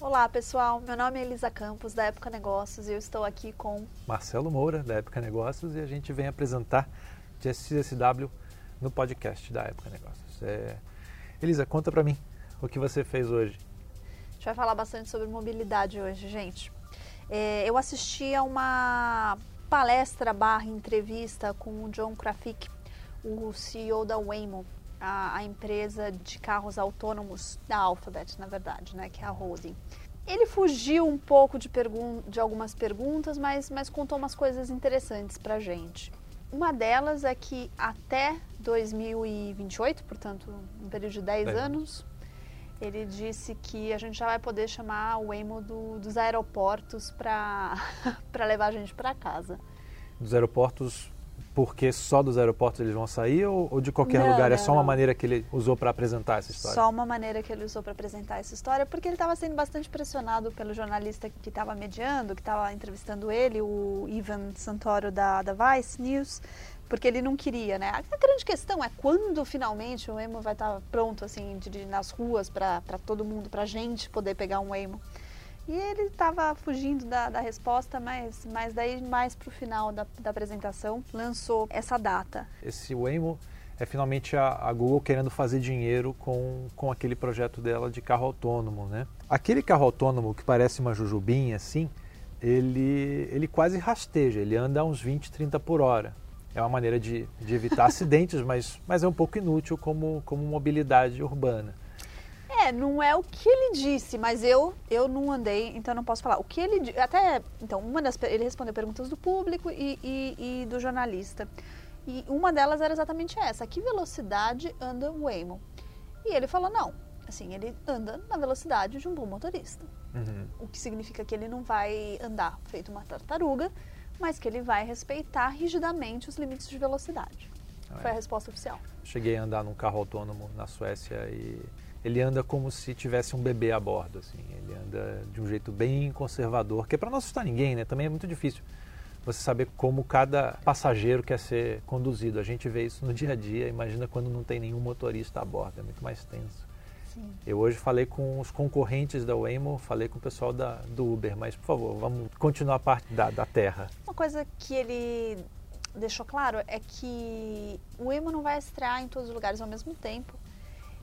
Olá pessoal, meu nome é Elisa Campos da Época Negócios e eu estou aqui com Marcelo Moura, da Época Negócios, e a gente vem apresentar GSW no podcast da Época Negócios. É... Elisa, conta pra mim o que você fez hoje. Vai falar bastante sobre mobilidade hoje, gente. É, eu assisti a uma palestra barra entrevista com o John Krafik, o CEO da Waymo, a, a, empresa de carros autônomos da Alphabet, na verdade, né, que é a holding. Ele fugiu um pouco de, de algumas perguntas, mas, mas contou umas coisas interessantes para gente. Uma delas é que até 2028, portanto, um período de 10 é. anos, ele disse que a gente já vai poder chamar o Waymo do, dos aeroportos para levar a gente para casa. Dos aeroportos porque só dos aeroportos eles vão sair ou, ou de qualquer não, lugar? É só uma maneira que ele usou para apresentar essa história? Só uma maneira que ele usou para apresentar essa história, porque ele estava sendo bastante pressionado pelo jornalista que estava mediando, que estava entrevistando ele, o Ivan Santoro da, da Vice News, porque ele não queria, né? A grande questão é quando finalmente o Emo vai estar pronto, assim, nas ruas para todo mundo, para gente poder pegar um Emo. E ele estava fugindo da, da, resposta, mas, mas daí mais para o final da, da, apresentação lançou essa data. Esse Waymo é finalmente a, a, Google querendo fazer dinheiro com, com aquele projeto dela de carro autônomo, né? Aquele carro autônomo que parece uma jujubinha assim, ele, ele quase rasteja, ele anda a uns 20, 30 por hora. É uma maneira de, de evitar acidentes, mas, mas é um pouco inútil como, como mobilidade urbana. É, não é o que ele disse, mas eu eu não andei, então não posso falar. O que ele até então uma das ele respondeu perguntas do público e, e, e do jornalista e uma delas era exatamente essa: a que velocidade anda o Waymo? E ele falou não, assim ele anda na velocidade de um bom motorista, uhum. o que significa que ele não vai andar feito uma tartaruga, mas que ele vai respeitar rigidamente os limites de velocidade. Ah, Foi a resposta oficial. Cheguei a andar num carro autônomo na Suécia e ele anda como se tivesse um bebê a bordo, assim. Ele anda de um jeito bem conservador, que é para não assustar ninguém, né? Também é muito difícil você saber como cada passageiro quer ser conduzido. A gente vê isso no dia a dia, imagina quando não tem nenhum motorista a bordo, é muito mais tenso. Sim. Eu hoje falei com os concorrentes da Waymo, falei com o pessoal da, do Uber, mas por favor, vamos continuar a parte da, da terra. Uma coisa que ele deixou claro é que o Waymo não vai estrear em todos os lugares ao mesmo tempo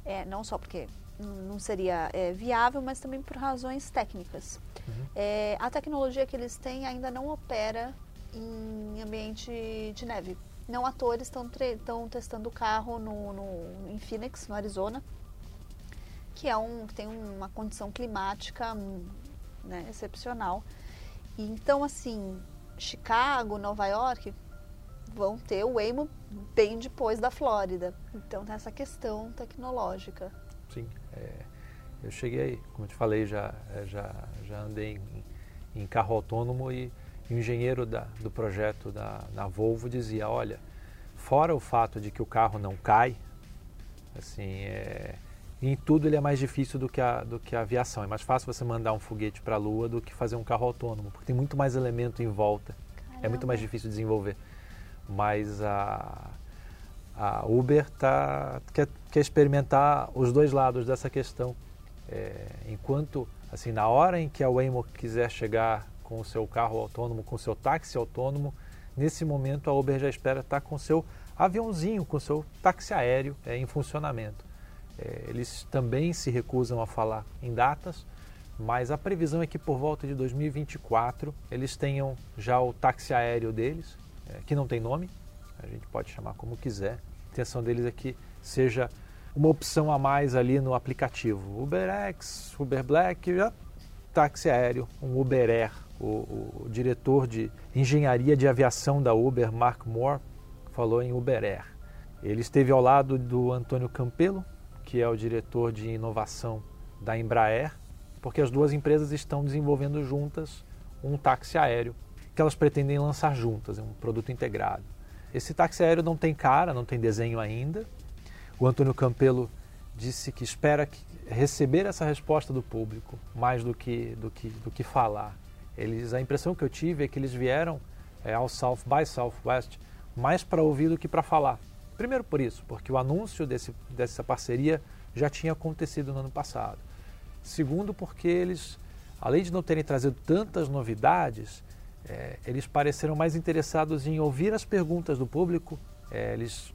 é, não só porque não seria é, viável, mas também por razões técnicas. Uhum. É, a tecnologia que eles têm ainda não opera em ambiente de neve. Não atores estão testando o carro no, no, em Phoenix, no Arizona, que é um tem uma condição climática né, excepcional. E, então, assim, Chicago, Nova York, vão ter o Waymo bem depois da Flórida. Então tem essa questão tecnológica. Sim, é, eu cheguei, como eu te falei, já, é, já, já andei em, em carro autônomo e, o engenheiro da, do projeto da, da Volvo dizia, olha, fora o fato de que o carro não cai, assim, é, em tudo ele é mais difícil do que, a, do que a aviação. É mais fácil você mandar um foguete para a Lua do que fazer um carro autônomo, porque tem muito mais elemento em volta. Caramba. É muito mais difícil desenvolver mas a, a Uber tá, quer, quer experimentar os dois lados dessa questão. É, enquanto, assim, na hora em que a Waymo quiser chegar com o seu carro autônomo, com o seu táxi autônomo, nesse momento a Uber já espera estar com o seu aviãozinho, com o seu táxi aéreo é, em funcionamento. É, eles também se recusam a falar em datas, mas a previsão é que por volta de 2024 eles tenham já o táxi aéreo deles, é, que não tem nome, a gente pode chamar como quiser. A intenção deles é que seja uma opção a mais ali no aplicativo. UberX, Uber Black, táxi aéreo, um Uber Air. O, o, diretor de engenharia de aviação da Uber, Mark Moore, falou em Uber Air. Ele esteve ao lado do Antônio Campelo, que é o diretor de inovação da Embraer, porque as duas empresas estão desenvolvendo juntas um táxi aéreo que elas pretendem lançar juntas, é um produto integrado. Esse táxi aéreo não tem cara, não tem desenho ainda. O Antônio Campelo disse que espera que receber essa resposta do público mais do que, do que, do que falar. Eles, a impressão que eu tive é que eles vieram é, ao South by Southwest mais para ouvir do que para falar. Primeiro por isso, porque o anúncio desse, dessa parceria já tinha acontecido no ano passado. Segundo, porque eles, além de não terem trazido tantas novidades, é, eles pareceram mais interessados em ouvir as perguntas do público. É, eles,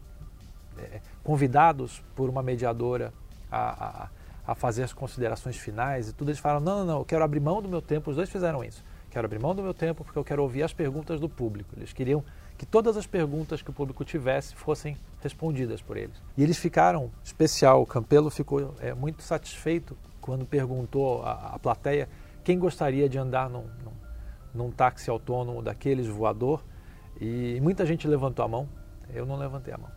é, convidados por uma mediadora a, a, a, fazer as considerações finais e tudo, eles falaram: não, não, não, eu quero abrir mão do meu tempo. Os dois fizeram isso. Quero abrir mão do meu tempo porque eu quero ouvir as perguntas do público. Eles queriam que todas as perguntas que o público tivesse fossem respondidas por eles. E eles ficaram, especial, o Campelo ficou é, muito satisfeito quando perguntou à, à plateia quem gostaria de andar num, num, num táxi autônomo daqueles voador. E muita gente levantou a mão, eu não levantei a mão.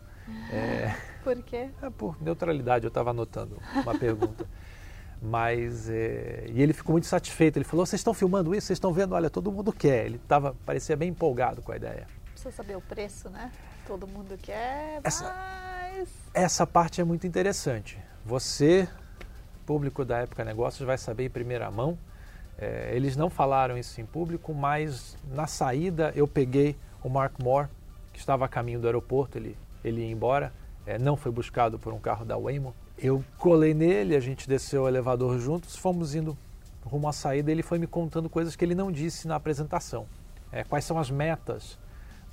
É, por quê? É por neutralidade, eu estava anotando uma pergunta. Mas, é, e ele ficou muito satisfeito. Ele falou: Vocês estão filmando isso? Vocês estão vendo? Olha, todo mundo quer. Ele tava, parecia bem empolgado com a ideia precisa saber o preço, né? Todo mundo quer, essa, mas... Essa parte é muito interessante. Você, público da Época Negócios, vai saber em primeira mão. É, eles não falaram isso em público, mas na saída eu peguei o Mark Moore, que estava a caminho do aeroporto, ele, ele ia embora, é, não foi buscado por um carro da Waymo. Eu colei nele, a gente desceu o elevador juntos, fomos indo rumo à saída. Ele foi me contando coisas que ele não disse na apresentação. É, quais são as metas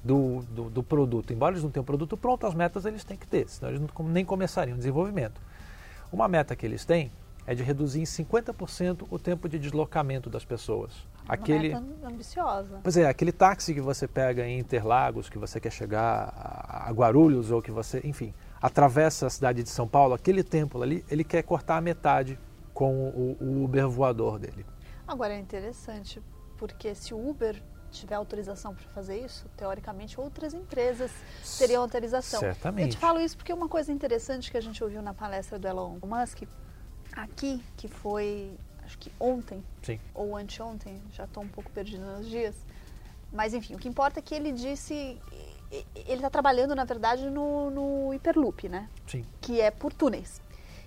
do, do, do, produto. Embora eles não tenham produto pronto, as metas eles têm que ter, senão eles não, nem começariam o desenvolvimento. Uma meta que eles têm é de reduzir em 50% o tempo de deslocamento das pessoas. Uma aquele, meta ambiciosa. Pois é, aquele táxi que você pega em Interlagos, que você quer chegar a Guarulhos ou que você, enfim, atravessa a cidade de São Paulo, aquele tempo ali, ele quer cortar a metade com o, o Uber voador dele. Agora é interessante, porque se o Uber tiver autorização para fazer isso, teoricamente outras empresas teriam autorização. Certamente. Eu te falo isso porque uma coisa interessante que a gente ouviu na palestra do Elon Musk aqui, que foi acho que ontem Sim. ou anteontem, já estou um pouco perdido nos dias, mas enfim, o que importa é que ele disse ele está trabalhando na verdade no, no Hyperloop, né? Sim. Que é por túneis.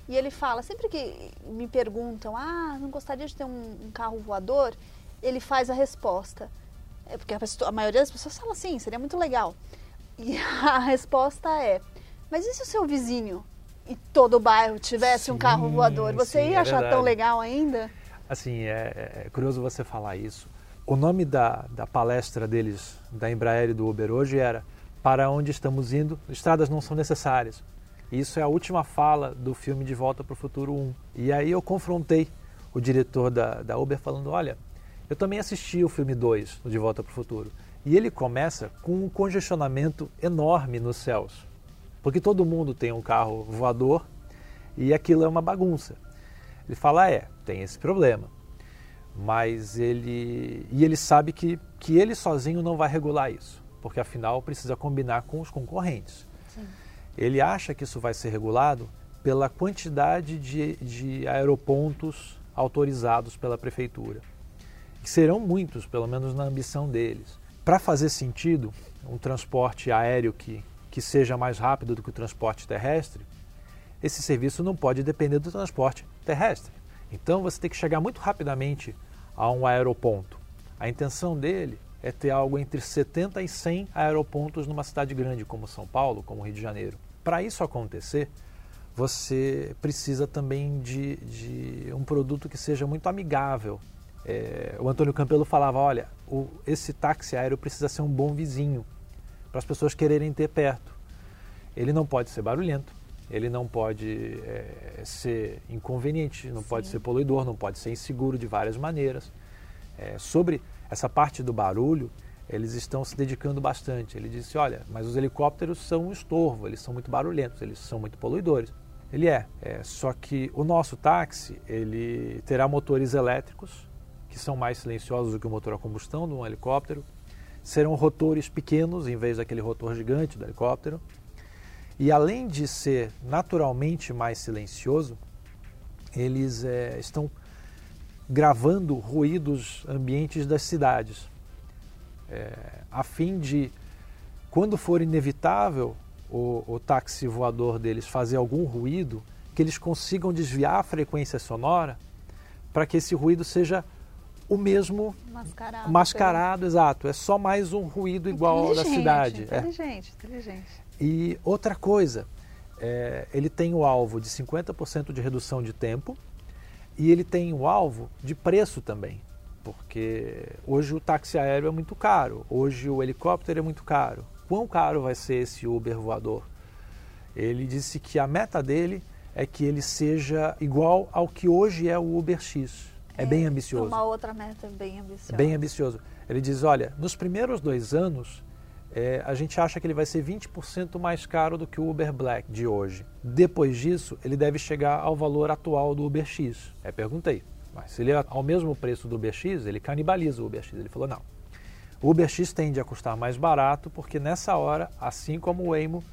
E ele fala, sempre que me perguntam, ah, não gostaria de ter um, um carro voador, ele faz a resposta é porque a, pessoa, a maioria das pessoas fala assim, seria muito legal. E a resposta é: mas e se o seu vizinho e todo o bairro tivesse sim, um carro voador? Você sim, ia é achar verdade. tão legal ainda? Assim, é, é, curioso você falar isso. O nome da, da palestra deles, da Embraer e do Uber hoje era Para onde estamos indo, estradas não são necessárias. Isso é a última fala do filme De Volta para o Futuro 1. E aí eu confrontei o diretor da, da Uber falando, olha, eu também assisti o filme 2, De Volta para o Futuro. E ele começa com um congestionamento enorme nos céus. Porque todo mundo tem um carro voador e aquilo é uma bagunça. Ele fala, é, tem esse problema. Mas ele. E ele sabe que, que ele sozinho não vai regular isso. Porque afinal precisa combinar com os concorrentes. Sim. Ele acha que isso vai ser regulado pela quantidade de, de aeropontos autorizados pela prefeitura que serão muitos, pelo menos na ambição deles. Para fazer sentido, um transporte aéreo que, que seja mais rápido do que o transporte terrestre, esse serviço não pode depender do transporte terrestre. Então você tem que chegar muito rapidamente a um aeroponto. A intenção dele é ter algo entre 70 e 100 aeropontos numa cidade grande como São Paulo, como Rio de Janeiro. Para isso acontecer, você precisa também de, de um produto que seja muito amigável é, o Antônio Campelo falava, olha, o, esse táxi aéreo precisa ser um bom vizinho para as pessoas quererem ter perto. Ele não pode ser barulhento, ele não pode é, ser inconveniente, não Sim. pode ser poluidor, não pode ser inseguro de várias maneiras. É, sobre essa parte do barulho, eles estão se dedicando bastante. Ele disse, olha, mas os helicópteros são um estorvo, eles são muito barulhentos, eles são muito poluidores. Ele é, é só que o nosso táxi, ele terá motores elétricos, que são mais silenciosos do que o motor a combustão de um helicóptero. Serão rotores pequenos em vez daquele rotor gigante do helicóptero. E além de ser naturalmente mais silencioso, eles é, estão gravando ruídos ambientes das cidades, é, a fim de, quando for inevitável o, o táxi voador deles fazer algum ruído, que eles consigam desviar a frequência sonora para que esse ruído seja o mesmo Mascarado. mascarado, exato. É só mais um ruído igual ao da Inteligente, cidade. É. Inteligente, inteligente. E outra coisa, é, ele tem o alvo de 50% de redução de tempo e ele tem o alvo de preço também. Porque hoje o táxi aéreo é muito caro, hoje o helicóptero é muito caro. Quão caro vai ser esse Uber voador? Ele disse que a meta dele é que ele seja igual ao que hoje é o Uber X. É, bem ambicioso. Uma outra meta bem ambiciosa. Bem ambicioso. Ele diz: olha, nos primeiros dois anos, é, a gente acha que ele vai ser 20% mais caro do que o Uber Black de hoje. Depois disso, ele deve chegar ao valor atual do Uber X. Aí perguntei: mas se ele é ao mesmo preço do Uber X, ele canibaliza o Uber X. Ele falou: não. O Uber X tende a custar mais barato porque nessa hora, assim como o Waymo,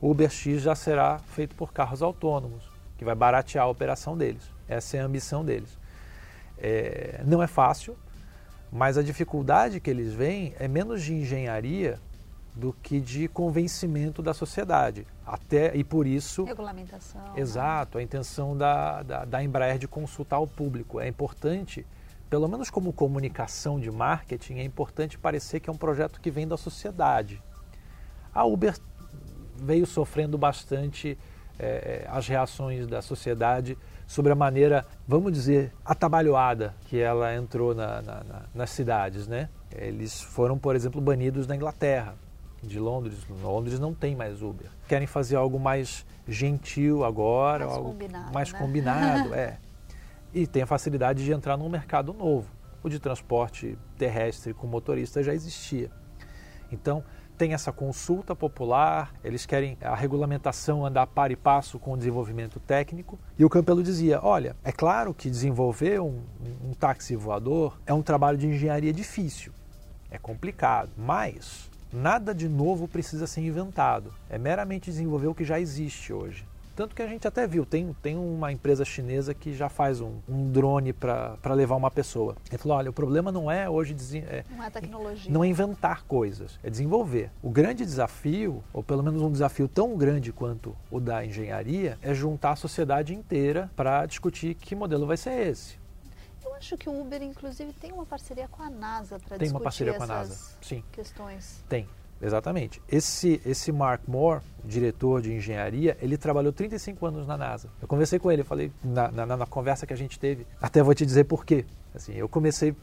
o Uber X já será feito por carros autônomos, que vai baratear a operação deles. Essa é a ambição deles. É, não é fácil, mas a dificuldade que eles veem é menos de engenharia do que de convencimento da sociedade. Até, e por isso. Regulamentação. né? Exato, a intenção da, da, da Embraer de consultar o público. É importante, pelo menos como comunicação de marketing, é importante parecer que é um projeto que vem da sociedade. A Uber veio sofrendo bastante é, as reações da sociedade sobre a maneira, vamos dizer, atabalhoada que ela entrou na, na, na, nas cidades. Né? Eles foram, por exemplo, banidos na Inglaterra, de Londres. Londres não tem mais Uber. Querem fazer algo mais gentil agora, Mais algo combinado, mais né? combinado. é. E tem a facilidade de entrar num mercado novo. O de transporte terrestre com motorista já existia. Então, tem essa consulta popular, eles querem a regulamentação andar par e passo com o desenvolvimento técnico. E o Campelo dizia: olha, é claro que desenvolver um, um, um táxi voador é um trabalho de engenharia difícil, é complicado, mas nada de novo precisa ser inventado. É meramente desenvolver o que já existe hoje. Tanto que a gente até viu, tem, tem uma empresa chinesa que já faz um, um drone para levar uma pessoa. Ele falou: olha, o problema não é hoje é, Não é tecnologia. não é inventar coisas, é desenvolver. O grande desafio, ou pelo menos um desafio tão grande quanto o da engenharia, é juntar a sociedade inteira para discutir que modelo vai ser esse. Eu acho que o Uber, inclusive, tem uma parceria com a NASA para Tem discutir uma parceria com a essas NASA. Sim, questões. tem. Exatamente. Esse, esse Mark Moore, diretor de engenharia, ele trabalhou 35 anos na NASA. Eu conversei com ele, falei, na, na, na conversa que a gente teve, até vou te dizer por quê. Assim, eu comecei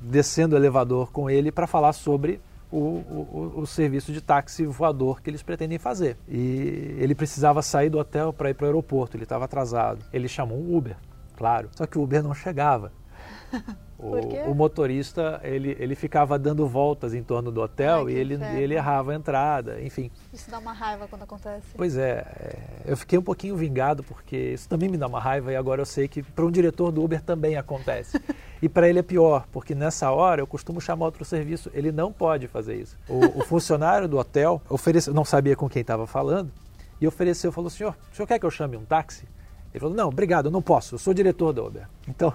descendo o elevador com ele para falar sobre o, o, o, serviço de táxi voador que eles pretendem fazer. E ele precisava sair do hotel para ir para o aeroporto, ele estava atrasado. Ele chamou um Uber, claro. Só que o Uber não chegava. O, o motorista ele, ele ficava dando voltas em torno do hotel Ai, e ele, inferno. ele errava a entrada, enfim. Isso dá uma raiva quando acontece. Pois é, é, eu fiquei um pouquinho vingado porque isso também me dá uma raiva e agora eu sei que para um diretor do Uber também acontece. E para ele é pior, porque nessa hora eu costumo chamar outro serviço, ele não pode fazer isso. O, o funcionário do hotel ofereceu, não sabia com quem estava falando, e ofereceu, falou, senhor, o senhor quer que eu chame um táxi? Ele falou, não, obrigado, eu não posso, eu sou diretor do Uber. Então,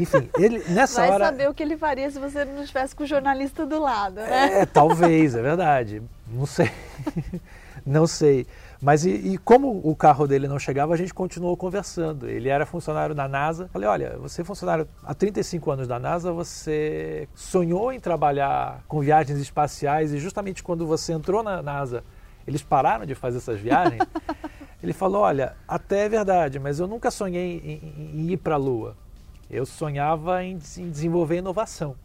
enfim, ele nessa Vai hora... saber o que ele faria se você não estivesse com o jornalista do lado, né? É, talvez, é verdade. Não sei. não sei. Mas e, e, como o carro dele não chegava, a gente continuou conversando. Ele era funcionário da NASA. Falei, olha, você é funcionário há 35 anos da NASA, você sonhou em trabalhar com viagens espaciais e justamente quando você entrou na NASA, eles pararam de fazer essas viagens. Ele falou, olha, até é verdade, mas eu nunca sonhei em, em ir para a Lua. Eu sonhava em, em desenvolver inovação.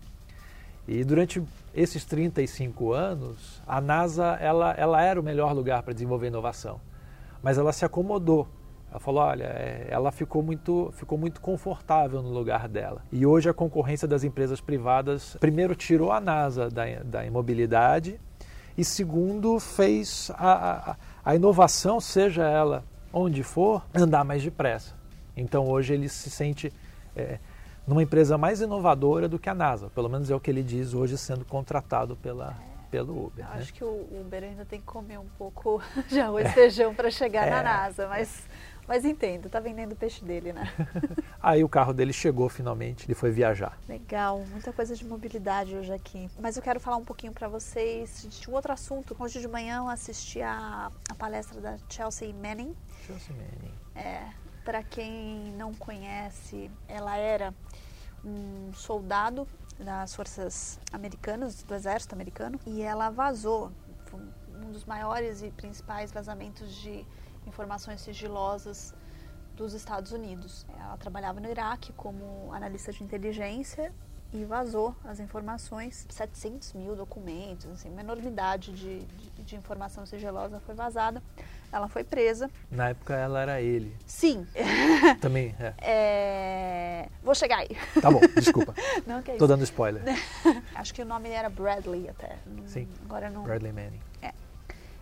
E durante esses 35 anos, a NASA ela, ela era o melhor lugar para desenvolver inovação. Mas ela se acomodou. Ela falou, olha, é, ela ficou muito, ficou muito confortável no lugar dela. E hoje a concorrência das empresas privadas, primeiro, tirou a NASA da, da imobilidade e, segundo, fez a, a, a inovação, seja ela onde for, andar mais depressa. Então hoje ele se sente... É, numa empresa mais inovadora do que a NASA. Pelo menos é o que ele diz hoje sendo contratado pela, pelo Uber. Né? acho que o Uber ainda tem que comer um pouco de arroz e feijão para chegar É. na NASA, mas, mas entendo, tá vendendo o peixe dele, né? Aí o carro dele chegou finalmente, ele foi viajar. Legal, muita coisa de mobilidade hoje aqui. Mas eu quero falar um pouquinho para vocês de um outro assunto. Hoje de manhã eu assisti a, a palestra da Chelsea Manning. Chelsea Manning. É, Para quem não conhece, ela era um soldado das forças americanas, do exército americano, e ela vazou. Foi um dos maiores e principais vazamentos de informações sigilosas dos Estados Unidos. Ela trabalhava no Iraque como analista de inteligência e vazou as informações, 700 mil documentos, assim, uma enormidade de, de, de, informação sigilosa foi vazada. Ela foi presa. Na época ela era ele. Sim. Também, é. é... Vou chegar aí. Tá bom, desculpa. não, que é Tô dando spoiler. Acho que o nome era Bradley até. Sim. Agora não. Bradley Manning. É.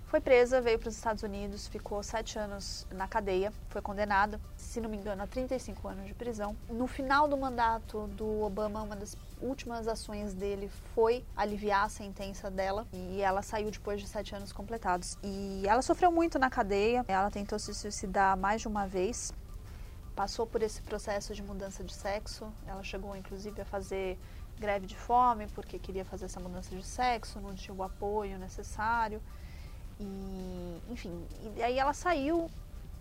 Foi presa, veio para os Estados Unidos, ficou sete anos na cadeia, foi condenada, se não me engano, a 35 anos de prisão. No final do mandato do Obama, uma das últimas ações dele foi aliviar a sentença dela e ela saiu depois de sete anos completados. E ela sofreu muito na cadeia, ela tentou se suicidar mais de uma vez, passou por esse processo de mudança de sexo, ela chegou inclusive a fazer greve de fome porque queria fazer essa mudança de sexo, não tinha o apoio necessário. E, enfim, e aí ela saiu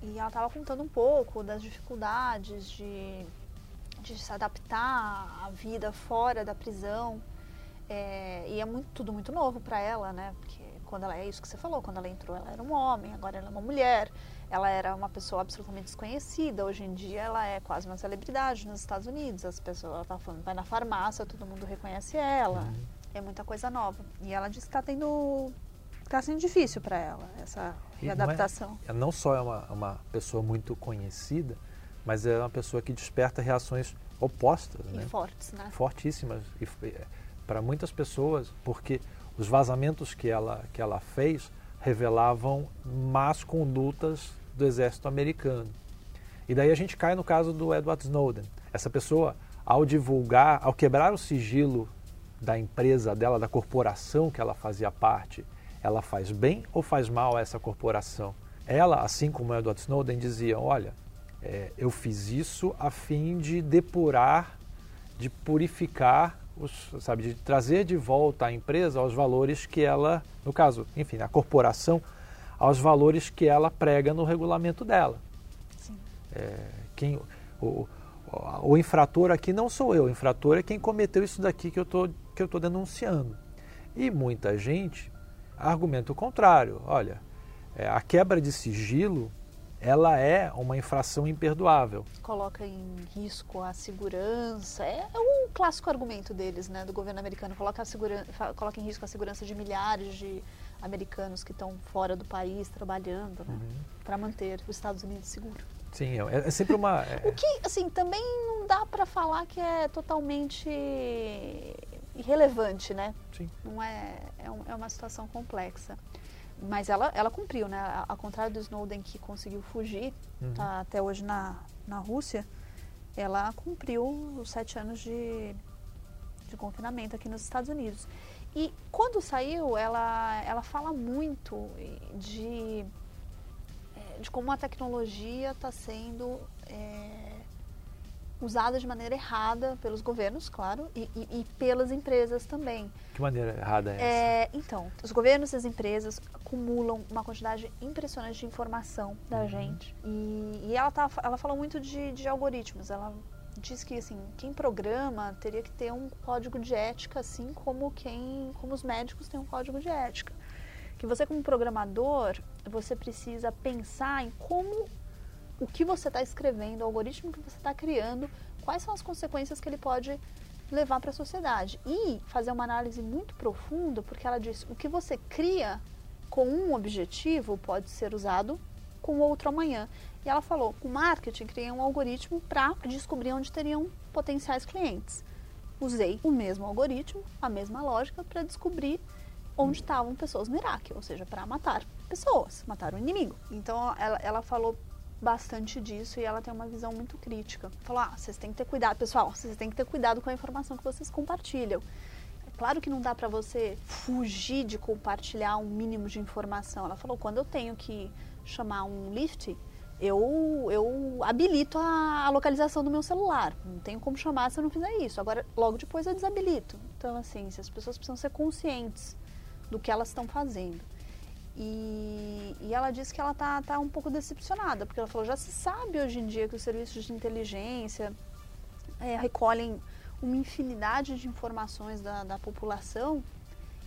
e ela estava contando um pouco das dificuldades de, de se adaptar à vida fora da prisão. É, e é muito, tudo muito novo para ela, né? Porque quando ela é isso que você falou, quando ela entrou, ela era um homem, agora ela é uma mulher. Ela era uma pessoa absolutamente desconhecida. Hoje em dia, ela é quase uma celebridade nos Estados Unidos. As pessoas, ela tá falando, vai na farmácia, todo mundo reconhece ela. Uhum. É muita coisa nova. E ela disse que está tendo está sendo difícil para ela, essa readaptação. Não, é, não só é uma, uma pessoa muito conhecida, mas é uma pessoa que desperta reações opostas. E né? fortes, né? Fortíssimas. E, para muitas pessoas, porque os vazamentos que ela, que ela fez revelavam más condutas do exército americano. E daí a gente cai no caso do Edward Snowden. Essa pessoa, ao divulgar, ao quebrar o sigilo da empresa dela, da corporação que ela fazia parte, ela faz bem ou faz mal a essa corporação? Ela, assim como Edward Snowden, dizia: olha, é, eu fiz isso a fim de depurar, de purificar, os, sabe, de trazer de volta a empresa aos valores que ela, no caso, enfim, a corporação, aos valores que ela prega no regulamento dela. Sim. É, quem, o, o, infrator aqui não sou eu, o infrator é quem cometeu isso daqui que eu tô, que eu estou denunciando. E muita gente argumenta o contrário. Olha, é, a quebra de sigilo ela é uma infração imperdoável. Coloca em risco a segurança. É, é um clássico argumento deles, né, do governo americano. Coloca, a coloca em risco a segurança de milhares de americanos que estão fora do país trabalhando né, uhum. para manter os Estados Unidos seguros. Sim, é, é sempre uma. É... O que, assim, também não dá para falar que é totalmente irrelevante, né? Sim. Não é, é, um, é uma situação complexa. Mas ela, ela cumpriu, né? Ao contrário do Snowden que conseguiu fugir, uhum. tá até hoje na, na Rússia, ela cumpriu os sete anos de, de confinamento aqui nos Estados Unidos. E quando saiu, ela, ela fala muito de, é, de como a tecnologia está sendo é, usada de maneira errada pelos governos, claro, e, e, e pelas empresas também. Que maneira errada é essa? É, então, os governos e as empresas acumulam uma quantidade impressionante de informação da uhum. gente. E, e, ela, tá, ela falou muito de, de algoritmos. Ela diz que assim, quem programa teria que ter um código de ética, assim como quem, como os médicos têm um código de ética. Que você como programador, você precisa pensar em como o que você está escrevendo, o algoritmo que você está criando, quais são as consequências que ele pode levar para a sociedade. E fazer uma análise muito profunda, porque ela diz o que você cria com um objetivo pode ser usado com outro amanhã. E ela falou, o marketing cria um algoritmo para descobrir onde teriam potenciais clientes. Usei o mesmo algoritmo, a mesma lógica, para descobrir onde estavam pessoas no Iraque, ou seja, para matar pessoas, matar o inimigo. Então ela, ela falou bastante disso e ela tem uma visão muito crítica. Falou: ah, vocês têm que ter cuidado, pessoal, vocês têm que ter cuidado com a informação que vocês compartilham. Claro que não dá para você fugir de compartilhar um mínimo de informação. Ela falou: quando eu tenho que chamar um lift, eu, eu habilito a, a, localização do meu celular. Não tenho como chamar se eu não fizer isso. Agora, logo depois eu desabilito. Então, assim, as pessoas precisam ser conscientes do que elas estão fazendo. E, e ela disse que ela tá, tá um pouco decepcionada, porque ela falou, já se sabe hoje em dia que os serviços de inteligência é, recolhem uma infinidade de informações da, da população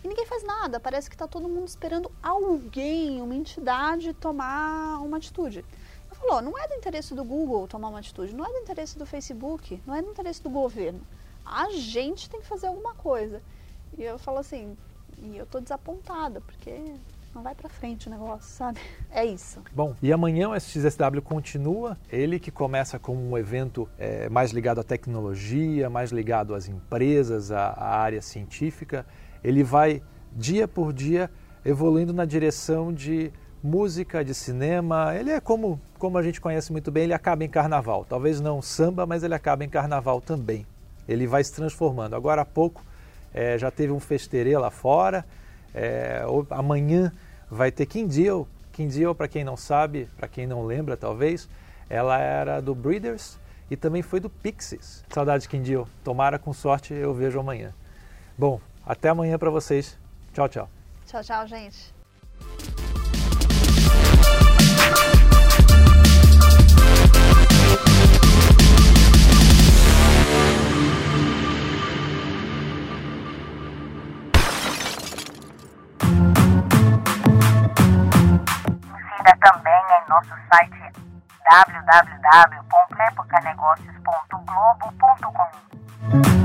e ninguém faz nada. Parece que está todo mundo esperando alguém, uma entidade, tomar uma atitude. Ela falou: não é do interesse do Google tomar uma atitude, não é do interesse do Facebook, não é do interesse do governo. A gente tem que fazer alguma coisa. E eu falo assim, e eu tô desapontada, porque não vai para frente o negócio, sabe? É isso. Bom, e amanhã o SXSW continua, ele que começa como um evento é, mais ligado à tecnologia, mais ligado às empresas, à, à área científica, ele vai dia por dia evoluindo na direção de música, de cinema. Ele é como, como a gente conhece muito bem, ele acaba em carnaval. Talvez não samba, mas ele acaba em carnaval também. Ele vai se transformando. Agora há pouco é, já teve um festerê lá fora. É, amanhã vai ter Kim Deal. Kim Deal, para quem não sabe, para quem não lembra talvez, ela era do Breeders e também foi do Pixies. Saudade Deal. Tomara com sorte eu vejo amanhã. Bom, até amanhã para vocês. Tchau, tchau. Tchau, tchau, gente. Nosso site www.epocanegócios.globo.com.